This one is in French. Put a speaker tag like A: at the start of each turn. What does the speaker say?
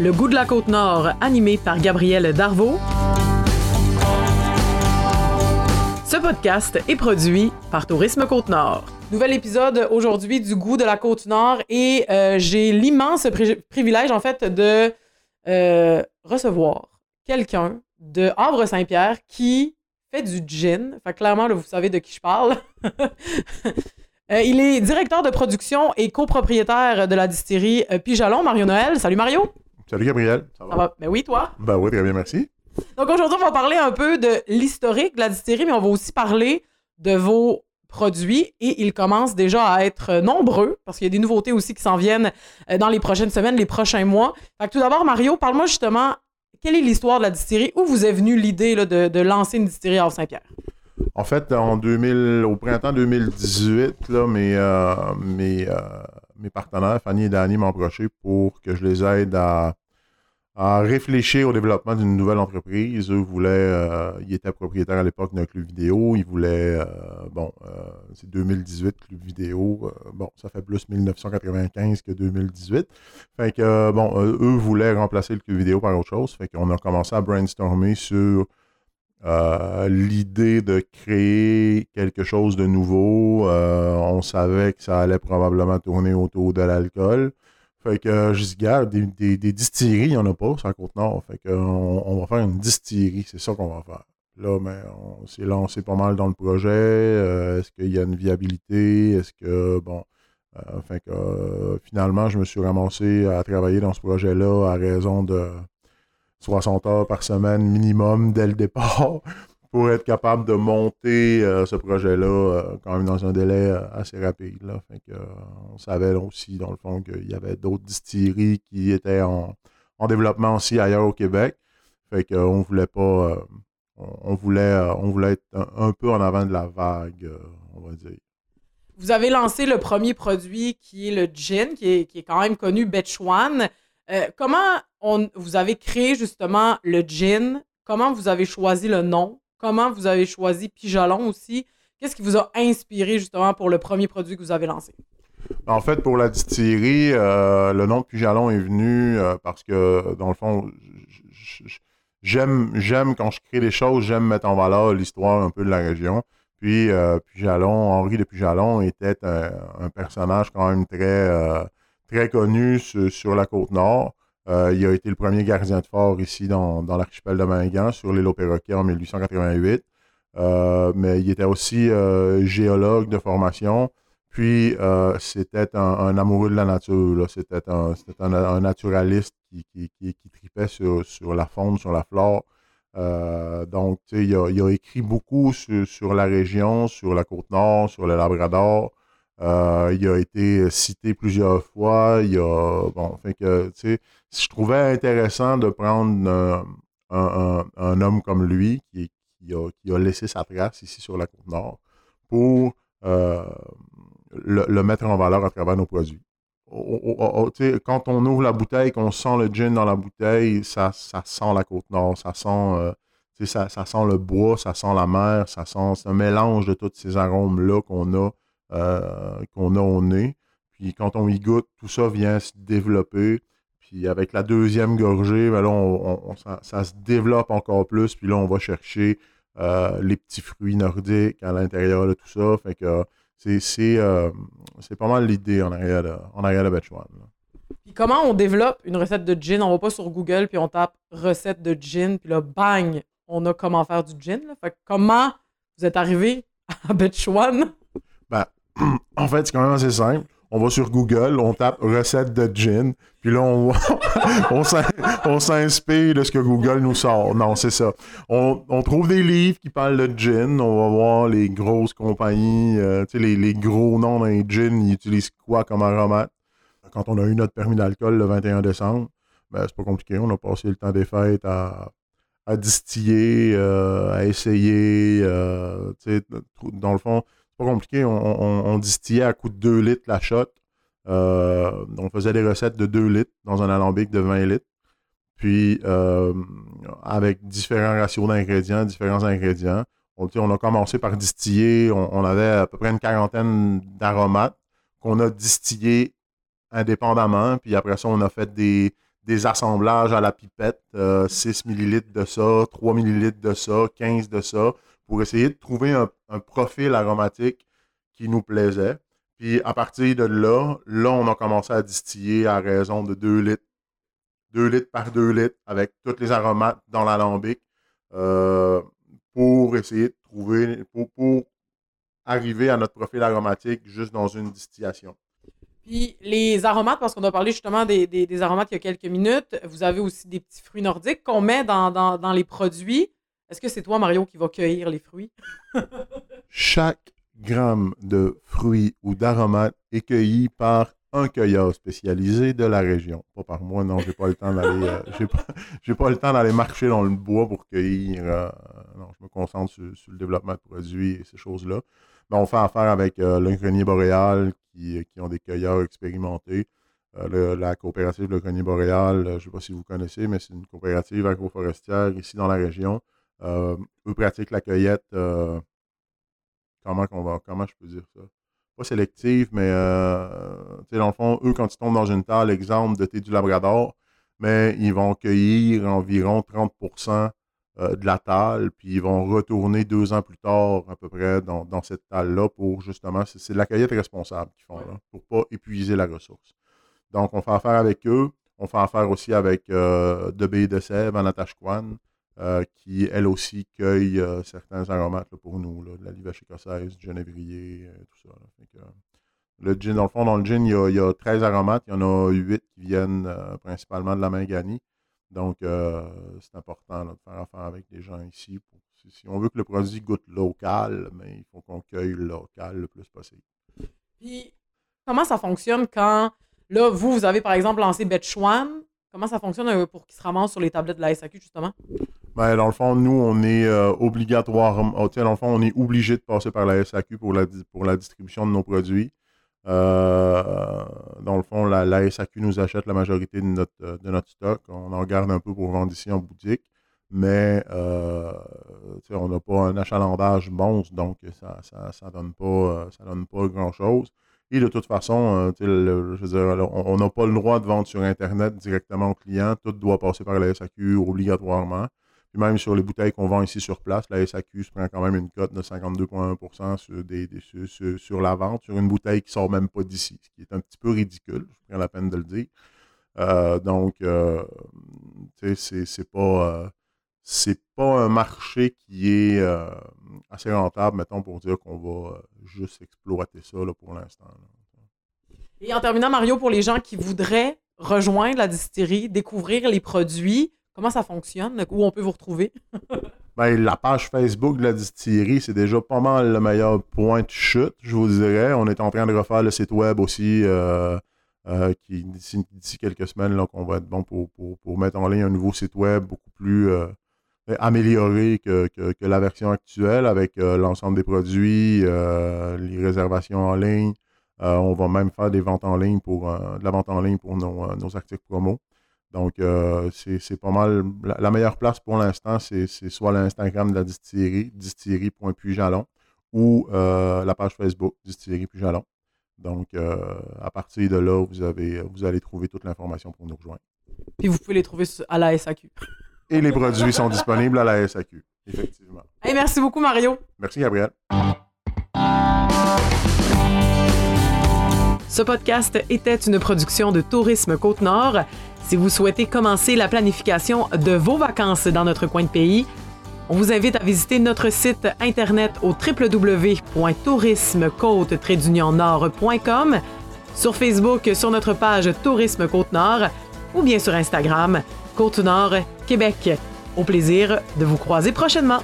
A: Le goût de la côte nord, animé par Gabriel Darvaux. Ce podcast est produit par Tourisme Côte-Nord. Nouvel épisode aujourd'hui du goût de la Côte-Nord et euh, j'ai l'immense privilège en fait de euh, recevoir quelqu'un de Havre-Saint-Pierre qui fait du gin. Fait clairement, vous savez de qui je parle. Euh, il est directeur de production et copropriétaire de la distillerie Pijalon, Mario Noël. Salut Mario.
B: Salut Gabriel.
A: Ça va? Ben oui, toi?
B: Ben oui, très bien, merci.
A: Donc aujourd'hui, on va parler un peu de l'historique de la distillerie, mais on va aussi parler de vos produits et ils commencent déjà à être nombreux parce qu'il y a des nouveautés aussi qui s'en viennent euh, dans les prochaines semaines, les prochains mois. Fait tout d'abord, Mario, parle-moi justement, quelle est l'histoire de la distillerie? Où vous est venue l'idée de, lancer une distillerie à Saint-Pierre?
B: En fait, en 2000, au printemps 2018, là, mes, euh, mes, euh, mes partenaires, Fanny et Danny, m'ont approché pour que je les aide à réfléchir au développement d'une nouvelle entreprise. Eux voulaient, euh, ils étaient propriétaires à l'époque d'un club vidéo. Ils voulaient, euh, bon, euh, c'est 2018 club vidéo. bon, ça fait plus 1995 que 2018. Fait que, bon, eux voulaient remplacer le club vidéo par autre chose. Fait qu'on a commencé à brainstormer sur l'idée de créer quelque chose de nouveau. on savait que ça allait probablement tourner autour de l'alcool. Fait que euh, je dis, gars, des, des, distilleries, il n'y en a pas sur la Côte-Nord. Fait que on, va faire une distillerie, c'est ça qu'on va faire. Là, mais on s'est lancé pas mal dans le projet. Euh, est-ce qu'il y a une viabilité? Est-ce que, bon, euh, fait que finalement, je me suis ramassé à travailler dans ce projet-là à raison de 60 heures par semaine minimum dès le départ pour être capable de monter euh, ce projet-là euh, quand même dans un délai euh, assez rapide. Là. Fait que, on savait aussi, dans le fond, qu'il y avait d'autres distilleries qui étaient en, développement aussi ailleurs au Québec. Fait voulait pas. On, voulait, être un, peu en avant de la vague, on va dire.
A: Vous avez lancé le premier produit qui est le gin, qui est, quand même connu, Betchwan. comment on, vous avez créé justement le gin? Comment vous avez choisi le nom? Comment vous avez choisi Pijalon aussi? Qu'est-ce qui vous a inspiré justement pour le premier produit que vous avez lancé?
B: En fait, pour la distillerie, euh, le nom de est venu euh, parce que, dans le fond, j'aime, j'aime quand je crée des choses, j'aime mettre en valeur l'histoire un peu de la région. Puis, euh, Henri de Pijalon était un, personnage quand même très, très connu sur la côte nord. Euh, il a été le premier gardien de fort ici dans, l'archipel de Mingan, sur l'île au Perroquet en 1888. Euh, mais il était aussi euh, géologue de formation. Puis, c'était un, amoureux de la nature. C'était un, naturaliste qui, tripait sur, la faune, sur la flore. donc, il a, il a, écrit beaucoup sur, la région, sur la côte nord, sur le Labrador. Euh, il a été cité plusieurs fois. Il a, bon, que, je trouvais intéressant de prendre un, homme comme lui qui, a, laissé sa trace ici sur la côte nord pour euh, le, mettre en valeur à travers nos produits. quand on ouvre la bouteille, qu'on sent le gin dans la bouteille, ça, ça sent la côte nord, ça sent, euh, ça, sent le bois, ça sent la mer, ça sent un mélange de tous ces arômes-là qu'on a euh, qu'on a au nez. Puis quand on y goûte, tout ça vient se développer. Puis avec la deuxième gorgée, ben là, ça, se développe encore plus. Puis là, on va chercher euh, les petits fruits nordiques à l'intérieur de tout ça. Fait que c'est euh, pas mal l'idée en arrière de, en arrière de
A: Puis comment on développe une recette de gin? On va pas sur Google puis on tape recette de gin. Puis là, bang, on a comment faire du gin. Fait que comment vous êtes arrivé à Betchwan?
B: En fait, c'est quand même assez simple. On va sur Google, on tape recette de gin, puis là, on, on s'inspire de ce que Google nous sort. Non, c'est ça. On, trouve des livres qui parlent de gin. On va voir les grosses compagnies, euh, les, gros noms d'un gin, ils utilisent quoi comme aromate? Quand on a eu notre permis d'alcool le 21 décembre, ben, c'est pas compliqué. On a passé le temps des fêtes à, distiller, euh, à essayer. Euh, dans le fond, pas compliqué. On, distillait à coup de 2 litres la shot. Euh, on faisait des recettes de 2 litres dans un alambic de 20 litres. Puis, euh, avec différents ratios d'ingrédients, différents ingrédients. On, a commencé par distiller. On, avait à peu près une quarantaine d'aromates qu'on a distillés indépendamment. Puis après ça, on a fait des, des assemblages à la pipette, 6 millilitres de ça, 3 millilitres de ça, 15 de ça, pour essayer de trouver un, profil aromatique qui nous plaisait. Puis à partir de là, là, on a commencé à distiller à raison de 2 litres, 2 litres par 2 litres avec tous les aromates dans l'alambic euh, pour essayer de trouver, pour, pour arriver à notre profil aromatique juste dans une distillation.
A: Puis les aromates, parce qu'on a parlé justement des, des, aromates il y a quelques minutes, vous avez aussi des petits fruits nordiques qu'on met dans, dans, dans, les produits. Est-ce que c'est toi, Mario, qui va cueillir les fruits?
B: Chaque gramme de fruits ou d'aromates est cueilli par un cueilleur spécialisé de la région. Pas par moi, non, j'ai pas le temps d'aller euh, j'ai, pas, le temps d'aller marcher dans le bois pour cueillir. Euh, non, je me concentre sur, le développement de produits et ces choses-là. Mais on fait affaire avec euh, le grenier boréal qui, qui, ont des cueilleurs expérimentés. la coopérative Le Grenier boréal, je ne sais pas si vous connaissez, mais c'est une coopérative agroforestière ici dans la région. Eux pratiquent la cueillette comment, va, comment je peux dire ça? Pas sélective, mais euh, dans le fond, eux, quand ils tombent dans une table, exemple de thé du Labrador, mais ils vont cueillir environ 30% euh, de la table, puis ils vont retourner deux ans plus tard, à peu près, dans, cette table-là pour justement, c'est de la cueillette responsable qu'ils font, là, pour ne pas épuiser la ressource. Donc, on fait affaire avec eux. On fait affaire aussi avec euh, De de Sèvres, Anatashquan, euh, qui, elle aussi, cueille euh, certains aromates pour nous, de la livèche écossaise, du genévrier, euh, tout ça. le gin, dans le fond, dans le gin, il y, a, 13 aromates. Il y en a 8 qui viennent principalement de la Mangani. Donc, c'est important de faire affaire avec des gens ici. si, on veut que le produit goûte local, mais il faut qu'on cueille local le plus possible.
A: Puis, comment ça fonctionne quand, là, vous, vous avez par exemple lancé Betchwan. Comment ça fonctionne pour qu'il se ramasse sur les tablettes de la SAQ, justement?
B: Ben, dans le fond, nous, on est euh, obligatoire, oh, on est obligé de passer par la SAQ pour la, pour la distribution de nos produits. Euh, dans le fond, la, SAQ nous achète la majorité de notre, euh, de notre stock. On en garde un peu pour vendre ici en boutique. Mais on n'a pas un achalandage monstre, donc ça ne donne pas, ça donne pas grand-chose. Et de toute façon, je veux dire, on n'a pas le droit de vendre sur Internet directement aux clients. Tout doit passer par la SAQ obligatoirement. Puis même sur les bouteilles qu'on vend ici sur place, la SAQ se prend quand même une cote de 52,1 sur, sur, la vente, sur une bouteille qui sort même pas d'ici, ce qui est un petit peu ridicule, je prends la peine de le dire. Euh, donc, euh, c'est pas, euh, pas un marché qui est assez rentable, mettons, pour dire qu'on va juste exploiter ça pour l'instant.
A: Et en terminant, Mario, pour les gens qui voudraient rejoindre la distillerie, découvrir les produits, Comment ça fonctionne? Où on peut vous retrouver?
B: ben, la page Facebook de la distillerie, c'est déjà pas mal le meilleur point de chute, je vous dirais. On est en train de refaire le site web aussi, euh, euh, d'ici quelques semaines, là, qu'on va être bon pour, mettre en ligne un nouveau site web beaucoup plus euh, amélioré que, la version actuelle avec l'ensemble des produits, les réservations en ligne. on va même faire des ventes en ligne pour de la vente en ligne pour nos, nos articles promo. Donc, euh, c'est pas mal. La, meilleure place pour l'instant, c'est soit l'Instagram de la distillerie, distillerie.puijalon, ou euh, la page Facebook, distillerie Puijalon. Donc, euh, à partir de là, vous, avez, vous allez trouver toute l'information pour nous rejoindre.
A: Puis vous pouvez les trouver à la SAQ.
B: Et les produits sont disponibles à la SAQ, effectivement.
A: Hey, merci beaucoup, Mario.
B: Merci, Gabriel.
A: Ce podcast était une production de Tourisme Côte-Nord. Si vous souhaitez commencer la planification de vos vacances dans notre coin de pays, on vous invite à visiter notre site internet au www.tourismecôte-nord.com, sur Facebook sur notre page Tourisme Côte-Nord ou bien sur Instagram Côte-Nord Québec. Au plaisir de vous croiser prochainement.